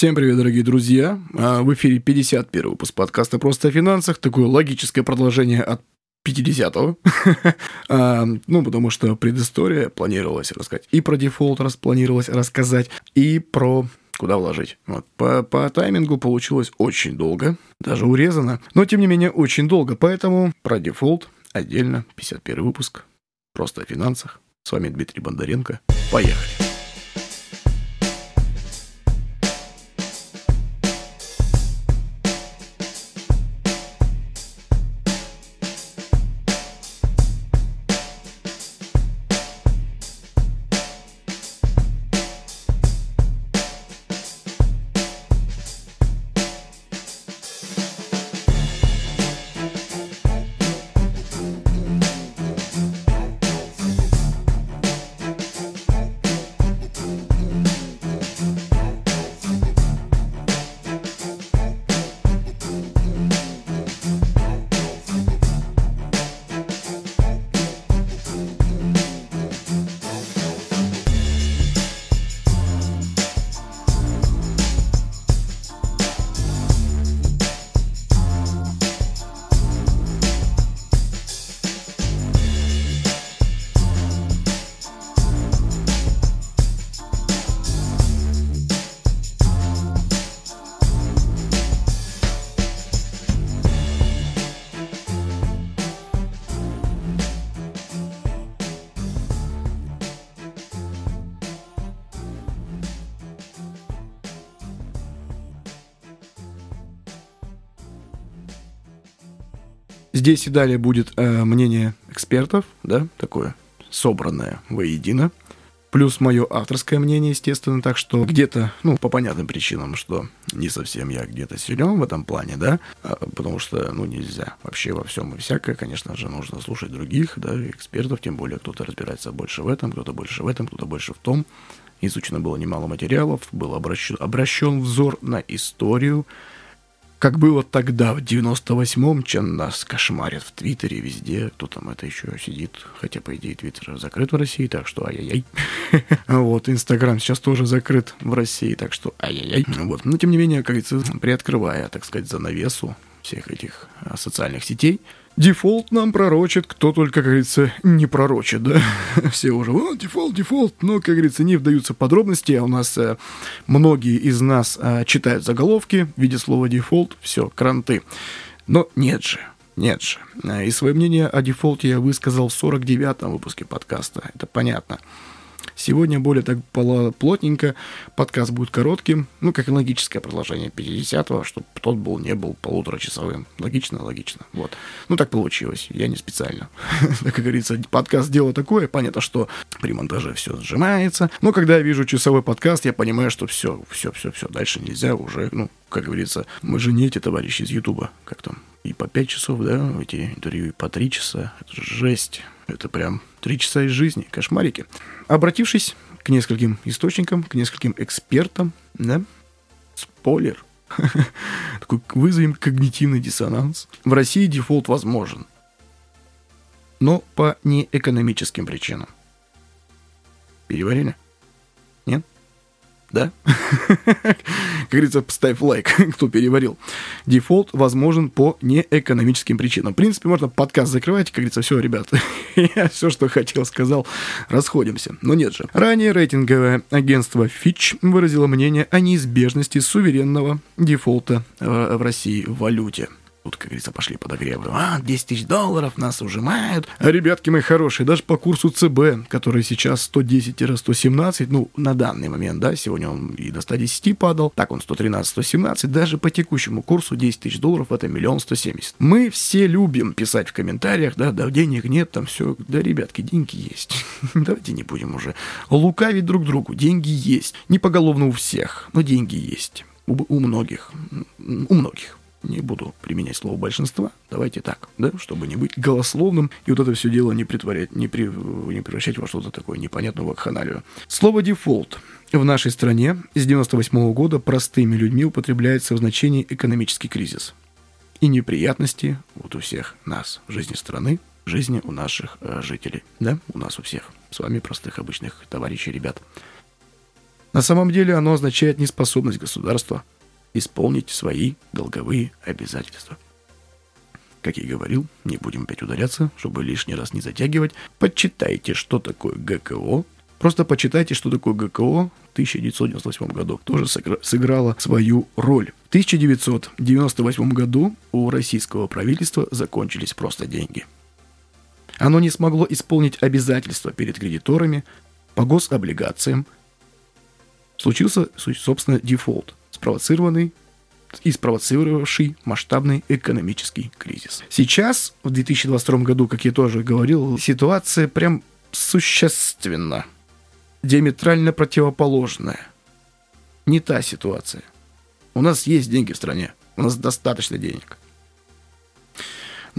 Всем привет, дорогие друзья. А, в эфире 51 выпуск подкаста «Просто о финансах». Такое логическое продолжение от 50-го. а, ну, потому что предыстория планировалась рассказать. И про дефолт распланировалось рассказать, и про куда вложить. Вот. По, по таймингу получилось очень долго, даже урезано, но тем не менее очень долго, поэтому про дефолт отдельно, 51 выпуск, просто о финансах. С вами Дмитрий Бондаренко. Поехали. Здесь и далее будет э, мнение экспертов, да, такое собранное воедино. Плюс мое авторское мнение, естественно, так что где-то, ну, по понятным причинам, что не совсем я где-то силен в этом плане, да, а, потому что, ну, нельзя вообще во всем и всякое, конечно же, нужно слушать других, да, экспертов, тем более кто-то разбирается больше в этом, кто-то больше в этом, кто-то больше в том. Изучено было немало материалов, был обращен, обращен взор на историю, как было тогда, в 98-м, чем нас кошмарят в Твиттере, везде, кто там это еще сидит, хотя, по идее, Твиттер закрыт в России, так что ай-яй-яй. Вот, Инстаграм сейчас тоже закрыт в России, так что ай-яй-яй. Вот, но, тем не менее, как говорится, приоткрывая, так сказать, занавесу всех этих а, социальных сетей, Дефолт нам пророчит, кто только, как говорится, не пророчит, да? Все уже, о, дефолт, дефолт, но, как говорится, не вдаются подробности, а у нас э, многие из нас э, читают заголовки в виде слова дефолт, все, кранты. Но нет же, нет же. Э, и свое мнение о дефолте я высказал в 49-м выпуске подкаста, это понятно. Сегодня более так плотненько, подкаст будет коротким, ну, как и логическое продолжение 50-го, чтобы тот был, не был полуторачасовым. Логично, логично. Вот. Ну, так получилось. Я не специально. Как говорится, подкаст дело такое. Понятно, что при монтаже все сжимается. Но когда я вижу часовой подкаст, я понимаю, что все, все, все, все. Дальше нельзя уже, ну, как говорится, мы же не эти товарищи из Ютуба. Как там? И по 5 часов, да, эти интервью, и по 3 часа. Это жесть. Это прям три часа из жизни, кошмарики. Обратившись к нескольким источникам, к нескольким экспертам, да, спойлер, такой вызовем когнитивный диссонанс. В России дефолт возможен, но по неэкономическим причинам. Переварили? Нет? Да? Как говорится, ставь лайк, кто переварил. Дефолт возможен по неэкономическим причинам. В принципе, можно подкаст закрывать, как говорится, все, ребята, я все, что хотел, сказал, расходимся. Но нет же. Ранее рейтинговое агентство Fitch выразило мнение о неизбежности суверенного дефолта в России в валюте. Тут, как говорится, пошли подогревы. А, 10 тысяч долларов нас ужимают. А, ребятки мои хорошие, даже по курсу ЦБ, который сейчас 110-117, ну, на данный момент, да, сегодня он и до 110 падал, так он 113-117, даже по текущему курсу 10 тысяч долларов это миллион 170. Мы все любим писать в комментариях, да, да, денег нет, там все, да, ребятки, деньги есть. Давайте не будем уже лукавить друг другу, деньги есть. Не поголовно у всех, но деньги есть. У, у многих. У многих не буду применять слово большинства, давайте так, да, чтобы не быть голословным и вот это все дело не притворять, не, при, не превращать во что-то такое непонятное вакханалию. Слово «дефолт» в нашей стране с 98 -го года простыми людьми употребляется в значении экономический кризис и неприятности вот у всех нас в жизни страны, в жизни у наших э, жителей, да, у нас у всех, с вами простых обычных товарищей, ребят. На самом деле оно означает неспособность государства исполнить свои долговые обязательства. Как я говорил, не будем опять ударяться, чтобы лишний раз не затягивать. Почитайте, что такое ГКО. Просто почитайте, что такое ГКО в 1998 году. Тоже сыграло свою роль. В 1998 году у российского правительства закончились просто деньги. Оно не смогло исполнить обязательства перед кредиторами по гособлигациям. Случился, собственно, дефолт, спровоцированный и спровоцировавший масштабный экономический кризис. Сейчас, в 2022 году, как я тоже говорил, ситуация прям существенно, диаметрально противоположная. Не та ситуация. У нас есть деньги в стране, у нас достаточно денег.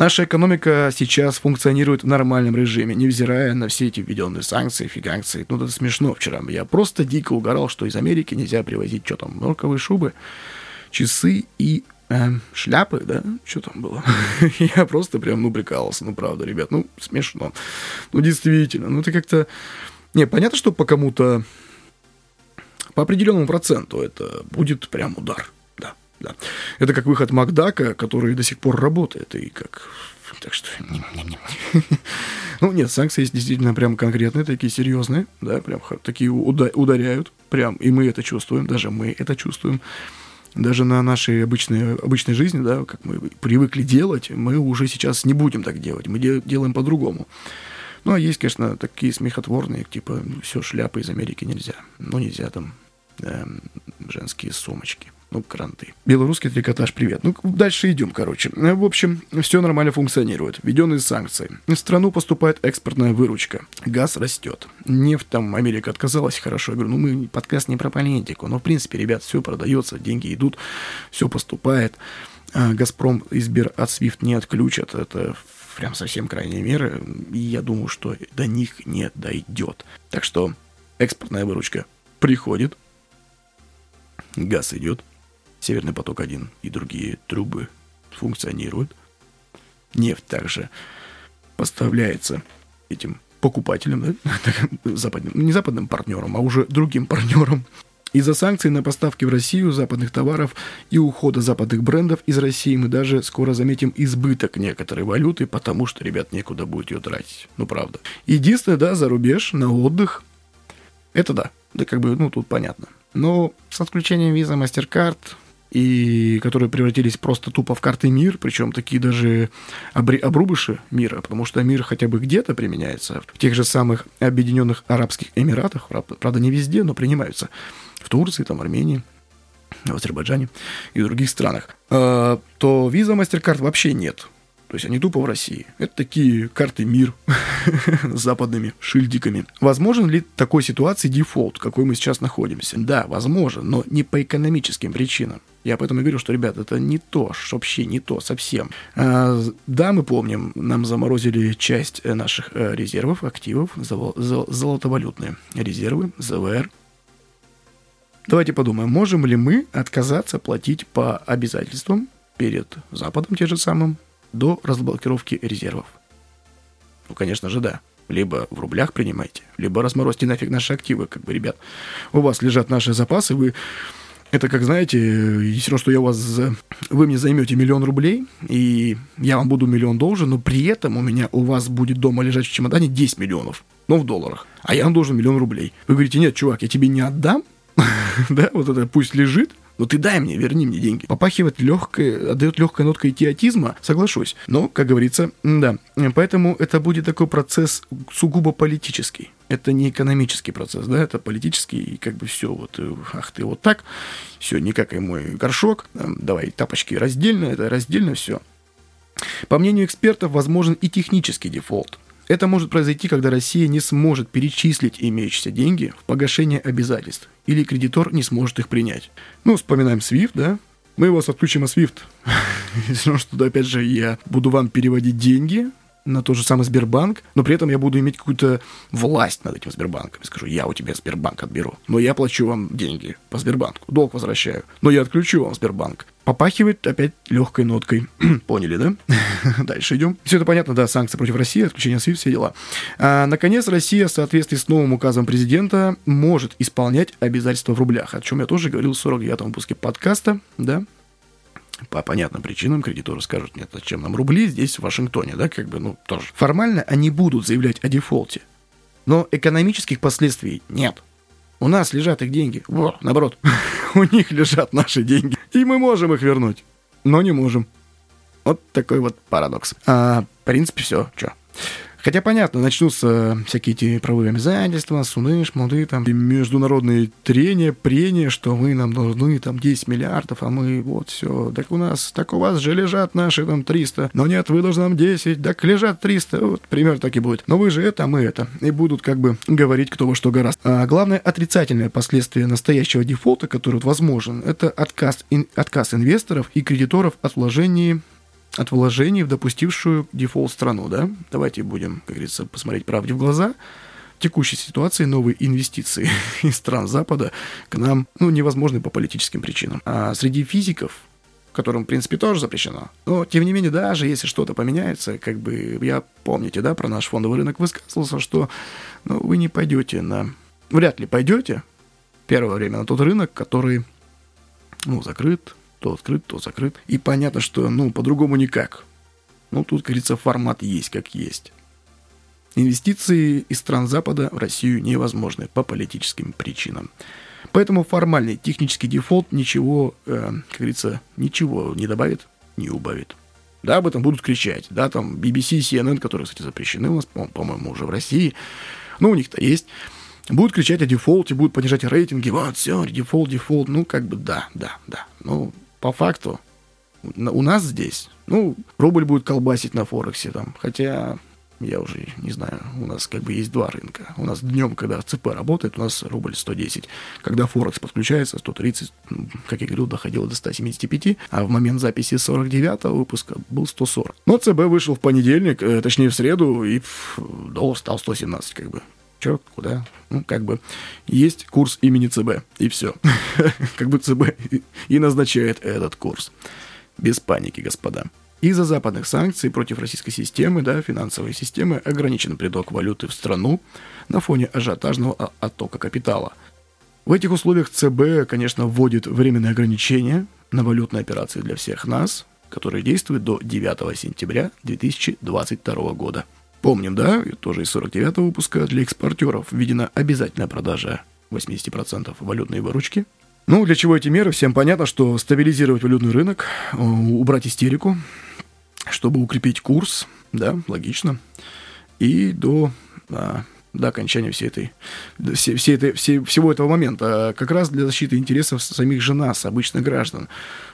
Наша экономика сейчас функционирует в нормальном режиме, невзирая на все эти введенные санкции, фиганкции. Ну, это смешно вчера. Я просто дико угорал, что из Америки нельзя привозить, что там, норковые шубы, часы и э, шляпы, да? Что там было? Я просто прям, ну, прикалывался. Ну, правда, ребят, ну, смешно. Ну, действительно, ну, это как-то... Не, понятно, что по кому-то, по определенному проценту это будет прям удар. Да. Это как выход Макдака, который до сих пор работает. И как... Так что... Ну, нет, санкции есть действительно прям конкретные, такие серьезные, да, прям такие ударяют, прям, и мы это чувствуем, даже мы это чувствуем даже на нашей обычной, обычной жизни, да, как мы привыкли делать, мы уже сейчас не будем так делать, мы де- делаем по-другому. Ну, а есть, конечно, такие смехотворные, типа, ну, все, шляпы из Америки нельзя. Ну, нельзя там э, женские сумочки ну, кранты. Белорусский трикотаж, привет. Ну, дальше идем, короче. В общем, все нормально функционирует. Введенные санкции. В страну поступает экспортная выручка. Газ растет. Нефть там Америка отказалась, хорошо. Я говорю, ну, мы подкаст не про политику. Но, в принципе, ребят, все продается, деньги идут, все поступает. А, Газпром и Сбер от SWIFT не отключат. Это прям совсем крайние меры. И я думаю, что до них не дойдет. Так что экспортная выручка приходит, газ идет, Северный поток-1 и другие трубы функционируют. Нефть также поставляется этим покупателям, да? западным, не западным партнерам, а уже другим партнерам. Из-за санкций на поставки в Россию западных товаров и ухода западных брендов из России мы даже скоро заметим избыток некоторой валюты, потому что, ребят, некуда будет ее тратить. Ну, правда. Единственное, да, за рубеж, на отдых, это да. Да как бы, ну, тут понятно. Но с отключением виза MasterCard и которые превратились просто тупо в карты мир, причем такие даже обри- обрубыши мира, потому что мир хотя бы где-то применяется, в тех же самых Объединенных Арабских Эмиратах, правда не везде, но принимаются, в Турции, там, Армении, в Азербайджане и в других странах, а, то виза MasterCard вообще нет. То есть они тупо в России. Это такие карты мир с западными шильдиками. Возможен ли такой ситуации дефолт, какой мы сейчас находимся? Да, возможно, но не по экономическим причинам. Я поэтому и говорю, что, ребят, это не то, вообще не то совсем. А, да, мы помним, нам заморозили часть э, наших э, резервов, активов, золотовалютные резервы, ЗВР. Давайте подумаем, можем ли мы отказаться платить по обязательствам перед Западом, те же самым, до разблокировки резервов? Ну, конечно же, да. Либо в рублях принимайте, либо разморозьте нафиг наши активы, как бы, ребят. У вас лежат наши запасы, вы это как, знаете, если что я у вас... Вы мне займете миллион рублей, и я вам буду миллион должен, но при этом у меня у вас будет дома лежать в чемодане 10 миллионов, но в долларах. А я вам должен миллион рублей. Вы говорите, нет, чувак, я тебе не отдам, да, вот это пусть лежит, ну ты дай мне, верни мне деньги. Попахивает легкой, отдает легкая нотка идиотизма, соглашусь. Но, как говорится, да. Поэтому это будет такой процесс сугубо политический. Это не экономический процесс, да, это политический, и как бы все, вот, э, ах ты вот так, все, не как и мой горшок, давай тапочки раздельно, это раздельно все. По мнению экспертов, возможен и технический дефолт. Это может произойти, когда Россия не сможет перечислить имеющиеся деньги в погашение обязательств, или кредитор не сможет их принять. Ну, вспоминаем SWIFT, да? Мы его отключим от SWIFT. Если что, опять же, я буду вам переводить деньги, на тот же самый Сбербанк, но при этом я буду иметь какую-то власть над этим Сбербанком. Я скажу, я у тебя Сбербанк отберу, но я плачу вам деньги по Сбербанку, долг возвращаю, но я отключу вам Сбербанк. Попахивает опять легкой ноткой. Поняли, да? Дальше идем. Все это понятно, да, санкции против России, отключение SWIFT, все дела. А, наконец, Россия в соответствии с новым указом президента может исполнять обязательства в рублях, о чем я тоже говорил в 49-м выпуске подкаста, да, по понятным причинам кредиторы скажут, нет, зачем нам рубли здесь, в Вашингтоне, да, как бы, ну, тоже. Формально они будут заявлять о дефолте, но экономических последствий нет. У нас лежат их деньги. Во, наоборот, у них лежат наши деньги. И мы можем их вернуть, но не можем. Вот такой вот парадокс. А, в принципе, все. Че? Хотя, понятно, начнутся всякие эти правовые обязательства, суны, шмуды, там, международные трения, прения, что мы нам должны там 10 миллиардов, а мы вот все, так у нас, так у вас же лежат наши там 300, но нет, вы должны нам 10, так лежат 300, вот, пример так и будет. Но вы же это, мы это. И будут как бы говорить, кто во что гораст. А главное отрицательное последствие настоящего дефолта, который вот возможен, это отказ, ин, отказ инвесторов и кредиторов от вложений от вложений в допустившую дефолт страну, да? Давайте будем, как говорится, посмотреть правде в глаза. В текущей ситуации новые инвестиции из стран Запада к нам, ну, невозможны по политическим причинам. А среди физиков, которым, в принципе, тоже запрещено. Но, тем не менее, даже если что-то поменяется, как бы, я, помните, да, про наш фондовый рынок высказывался, что, ну, вы не пойдете на... Вряд ли пойдете первое время на тот рынок, который, ну, закрыт, то открыт, то закрыт. И понятно, что, ну, по-другому никак. Ну, тут, говорится, формат есть как есть. Инвестиции из стран Запада в Россию невозможны по политическим причинам. Поэтому формальный технический дефолт ничего, э, как говорится, ничего не добавит, не убавит. Да, об этом будут кричать. Да, там BBC, CNN, которые, кстати, запрещены у нас, по-моему, уже в России. Ну, у них-то есть. Будут кричать о дефолте, будут понижать рейтинги. Вот, все, дефолт, дефолт. Ну, как бы да, да, да. Ну, по факту у нас здесь, ну, рубль будет колбасить на Форексе там, хотя я уже не знаю, у нас как бы есть два рынка. У нас днем, когда ЦБ работает, у нас рубль 110. Когда Форекс подключается, 130, ну, как я говорил, доходило до 175, а в момент записи 49 выпуска был 140. Но ЦБ вышел в понедельник, э, точнее в среду, и доллар стал 117, как бы. Че, куда? Ну, как бы есть курс имени ЦБ, и все. как бы ЦБ и назначает этот курс. Без паники, господа. Из-за западных санкций против российской системы, да, финансовой системы, ограничен приток валюты в страну на фоне ажиотажного оттока капитала. В этих условиях ЦБ, конечно, вводит временные ограничения на валютные операции для всех нас, которые действуют до 9 сентября 2022 года. Помним, да, тоже из 49-го выпуска для экспортеров введена обязательная продажа 80% валютной выручки. Ну, для чего эти меры? Всем понятно, что стабилизировать валютный рынок, э, убрать истерику, чтобы укрепить курс, да, логично. И до а, до окончания всей этой, все, все этой, все, всего этого момента, а как раз для защиты интересов самих же нас, обычных граждан,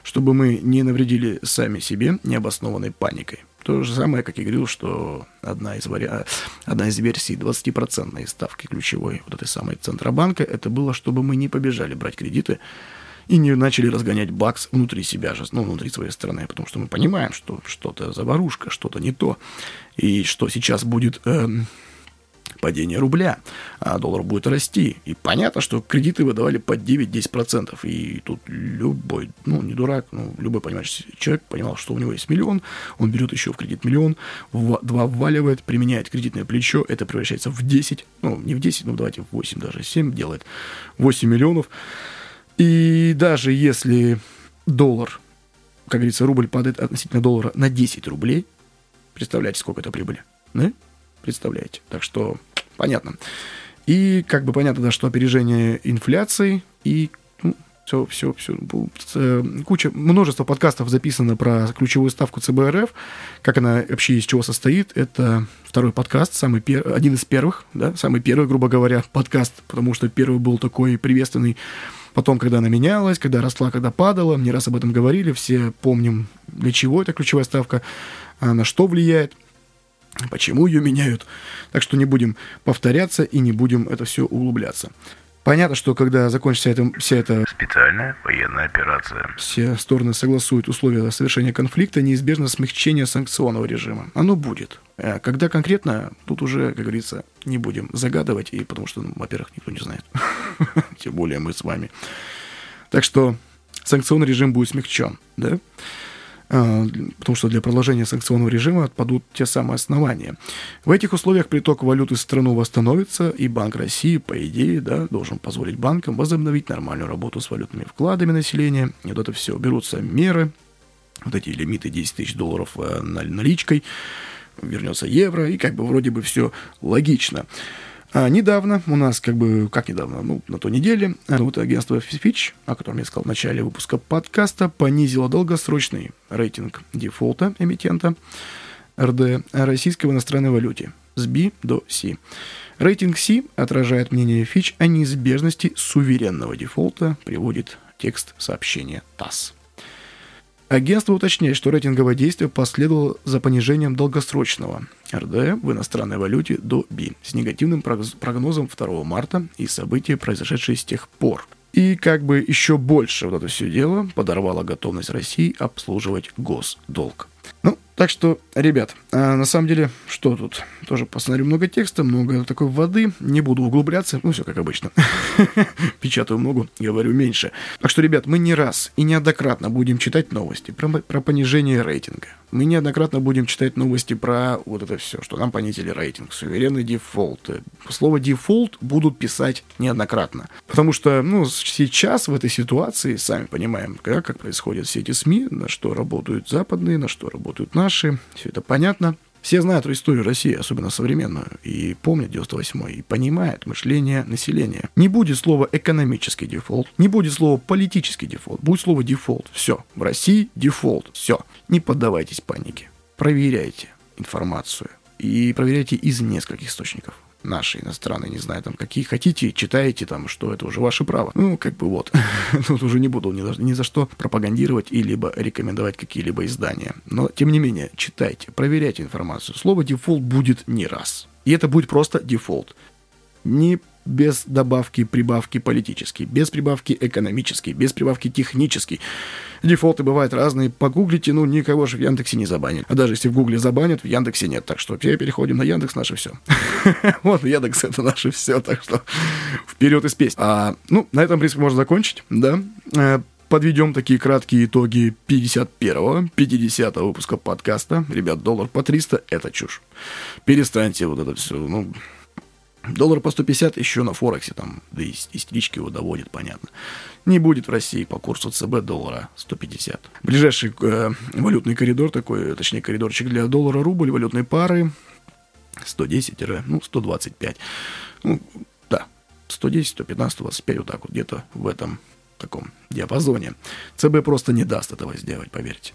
чтобы мы не навредили сами себе необоснованной паникой. То же самое, как я говорил, что одна из, вари... одна из версий 20% ставки ключевой вот этой самой Центробанка, это было, чтобы мы не побежали брать кредиты и не начали разгонять бакс внутри себя же, ну, внутри своей страны, потому что мы понимаем, что что-то заварушка, что-то не то, и что сейчас будет... Э, падение рубля, а доллар будет расти. И понятно, что кредиты выдавали под 9-10%. И тут любой, ну, не дурак, ну, любой понимающий человек понимал, что у него есть миллион, он берет еще в кредит миллион, в, два вваливает, применяет кредитное плечо, это превращается в 10, ну, не в 10, ну, давайте в 8 даже, 7 делает, 8 миллионов. И даже если доллар, как говорится, рубль падает относительно доллара на 10 рублей, представляете, сколько это прибыли, да? Представляете? Так что понятно. И как бы понятно, да, что опережение инфляции и ну, все, все, все. Э, куча, множество подкастов записано про ключевую ставку ЦБРФ, как она вообще из чего состоит. Это второй подкаст, самый пер, один из первых, да, самый первый, грубо говоря, подкаст, потому что первый был такой приветственный. Потом, когда она менялась, когда росла, когда падала, не раз об этом говорили, все помним, для чего эта ключевая ставка, на что влияет – почему ее меняют. Так что не будем повторяться и не будем это все углубляться. Понятно, что когда закончится эта, вся эта Специальная военная операция. Все стороны согласуют условия совершения конфликта, неизбежно смягчение санкционного режима. Оно будет. А когда конкретно, тут уже, как говорится, не будем загадывать, и потому что, ну, во-первых, никто не знает. Тем более мы с вами. Так что санкционный режим будет смягчен, да? А, потому что для продолжения санкционного режима отпадут те самые основания. В этих условиях приток валюты в страну восстановится, и Банк России, по идее, да, должен позволить банкам возобновить нормальную работу с валютными вкладами населения. И вот это все. Берутся меры, вот эти лимиты 10 тысяч долларов э, наличкой, вернется евро, и как бы вроде бы все логично. А недавно у нас, как бы, как недавно, ну, на той неделе, вот агентство Fitch, о котором я сказал в начале выпуска подкаста, понизило долгосрочный рейтинг дефолта эмитента РД российской в иностранной валюте с B до C. Рейтинг C отражает мнение Fitch о неизбежности суверенного дефолта, приводит текст сообщения ТАСС. Агентство уточняет, что рейтинговое действие последовало за понижением долгосрочного РД в иностранной валюте до B с негативным прогнозом 2 марта и события, произошедшие с тех пор. И как бы еще больше вот это все дело подорвало готовность России обслуживать госдолг. Ну, так что, ребят, а на самом деле, что тут? Тоже посмотрю много текста, много такой воды. Не буду углубляться. Ну, все как обычно. Печатаю много, говорю меньше. Так что, ребят, мы не раз и неоднократно будем читать новости про, про понижение рейтинга. Мы неоднократно будем читать новости про вот это все, что нам понизили рейтинг, суверенный дефолт. Слово дефолт будут писать неоднократно. Потому что, ну, сейчас в этой ситуации, сами понимаем, как, как происходят все эти СМИ, на что работают западные, на что работают наши наши, все это понятно. Все знают историю России, особенно современную, и помнят 98-й, и понимают мышление населения. Не будет слова экономический дефолт, не будет слова политический дефолт, будет слово дефолт. Все, в России дефолт, все. Не поддавайтесь панике, проверяйте информацию и проверяйте из нескольких источников наши иностранные, не знаю, там, какие хотите, читаете там, что это уже ваше право. Ну, как бы вот. Тут уже не буду ни за, ни за что пропагандировать и либо рекомендовать какие-либо издания. Но, тем не менее, читайте, проверяйте информацию. Слово дефолт будет не раз. И это будет просто дефолт. Не без добавки, прибавки политический, без прибавки экономический, без прибавки технический. Дефолты бывают разные. Погуглите, ну, никого же в Яндексе не забанят. А даже если в Гугле забанят, в Яндексе нет. Так что все переходим на Яндекс, наше все. Вот, Яндекс это наше все, так что вперед из песни. А, ну, на этом, в принципе, можно закончить, да. Э, подведем такие краткие итоги 51-го, 50-го выпуска подкаста. Ребят, доллар по 300 – это чушь. Перестаньте вот это все, ну, Доллар по 150 еще на Форексе, там, да и истерички его доводит, понятно. Не будет в России по курсу ЦБ доллара 150. Ближайший э, валютный коридор такой, точнее коридорчик для доллара рубль, валютной пары 110, ну, 125. Ну, да, 110, 115, 125, вот так вот, где-то в этом таком диапазоне. ЦБ просто не даст этого сделать, поверьте.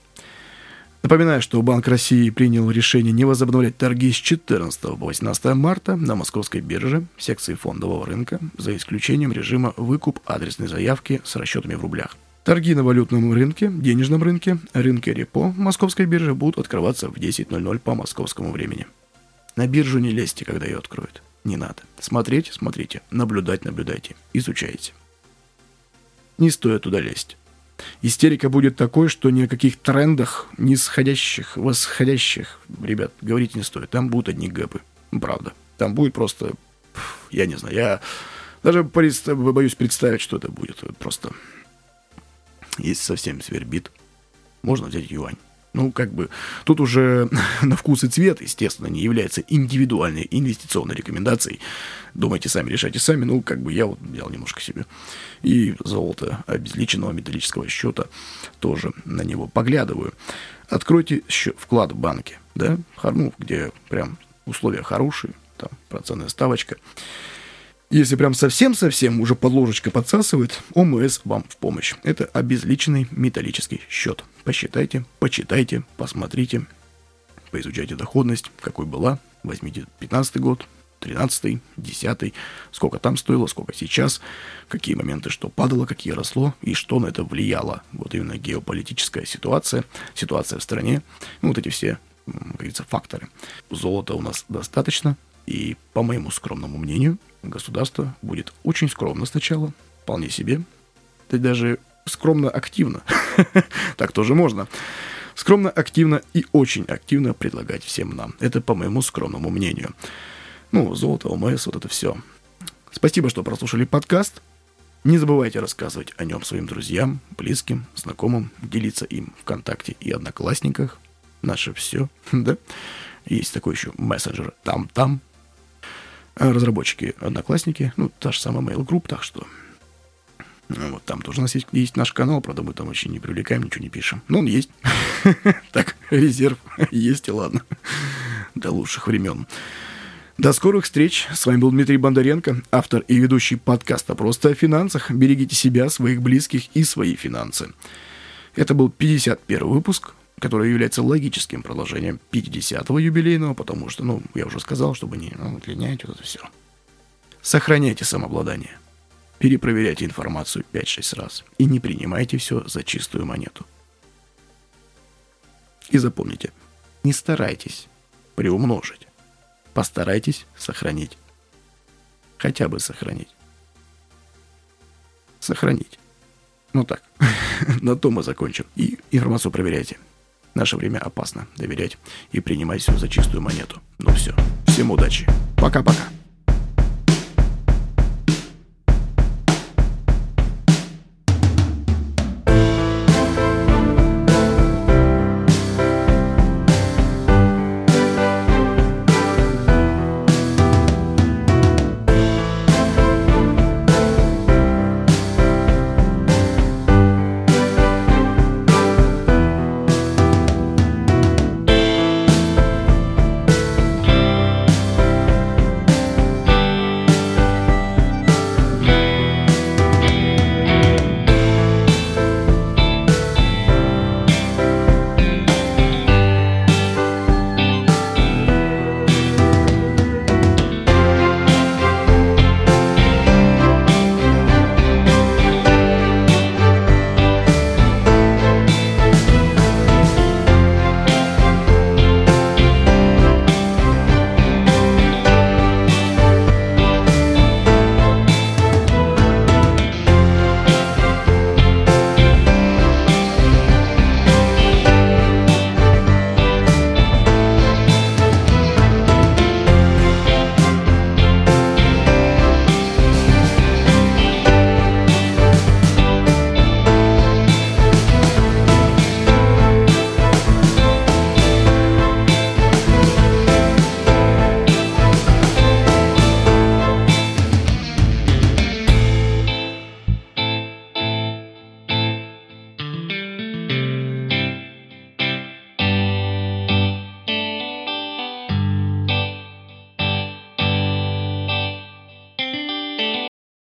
Напоминаю, что Банк России принял решение не возобновлять торги с 14 по 18 марта на московской бирже секции фондового рынка, за исключением режима выкуп адресной заявки с расчетами в рублях. Торги на валютном рынке, денежном рынке, рынке репо московской биржи будут открываться в 10.00 по московскому времени. На биржу не лезьте, когда ее откроют. Не надо. Смотреть, смотрите. Наблюдать, наблюдайте. Изучайте. Не стоит туда лезть. Истерика будет такой, что ни о каких трендах, нисходящих, восходящих, ребят, говорить не стоит. Там будут одни гэпы. Правда. Там будет просто... Я не знаю, я даже боюсь представить, что это будет. Просто... Если совсем свербит, можно взять юань. Ну, как бы, тут уже на вкус и цвет, естественно, не является индивидуальной инвестиционной рекомендацией. Думайте сами, решайте сами. Ну, как бы я вот взял немножко себе. И золото обезличенного металлического счета тоже на него поглядываю. Откройте счет, вклад в банке, да, ну, где прям условия хорошие, там процентная ставочка. Если прям совсем-совсем уже подложечка подсасывает, ОМС вам в помощь. Это обезличенный металлический счет. Посчитайте, почитайте, посмотрите, поизучайте доходность, какой была. Возьмите 15 год, 13 10 сколько там стоило, сколько сейчас, какие моменты что падало, какие росло и что на это влияло. Вот именно геополитическая ситуация, ситуация в стране, ну, вот эти все, как говорится, факторы. Золота у нас достаточно, и, по моему скромному мнению, государство будет очень скромно сначала, вполне себе, да даже скромно активно. так тоже можно. Скромно, активно и очень активно предлагать всем нам. Это по моему скромному мнению. Ну, золото, ОМС, вот это все. Спасибо, что прослушали подкаст. Не забывайте рассказывать о нем своим друзьям, близким, знакомым, делиться им ВКонтакте и Одноклассниках. Наше все, да? Есть такой еще мессенджер там-там. Разработчики Одноклассники, ну, та же самая Mail Group, так что ну, вот там тоже у нас есть, есть наш канал, правда, мы там вообще не привлекаем, ничего не пишем. Но он есть. Так, резерв есть, и ладно. До лучших времен. До скорых встреч. С вами был Дмитрий Бондаренко, автор и ведущий подкаста «Просто о финансах». Берегите себя, своих близких и свои финансы. Это был 51 выпуск, который является логическим продолжением 50-го юбилейного, потому что, ну, я уже сказал, чтобы не ну, удлинять вот это все. Сохраняйте самообладание. Перепроверяйте информацию 5-6 раз и не принимайте все за чистую монету. И запомните, не старайтесь приумножить. Постарайтесь сохранить. Хотя бы сохранить. Сохранить. Ну так, на то мы закончим. И информацию проверяйте. Наше время опасно доверять и принимать все за чистую монету. Ну все. Всем удачи. Пока-пока.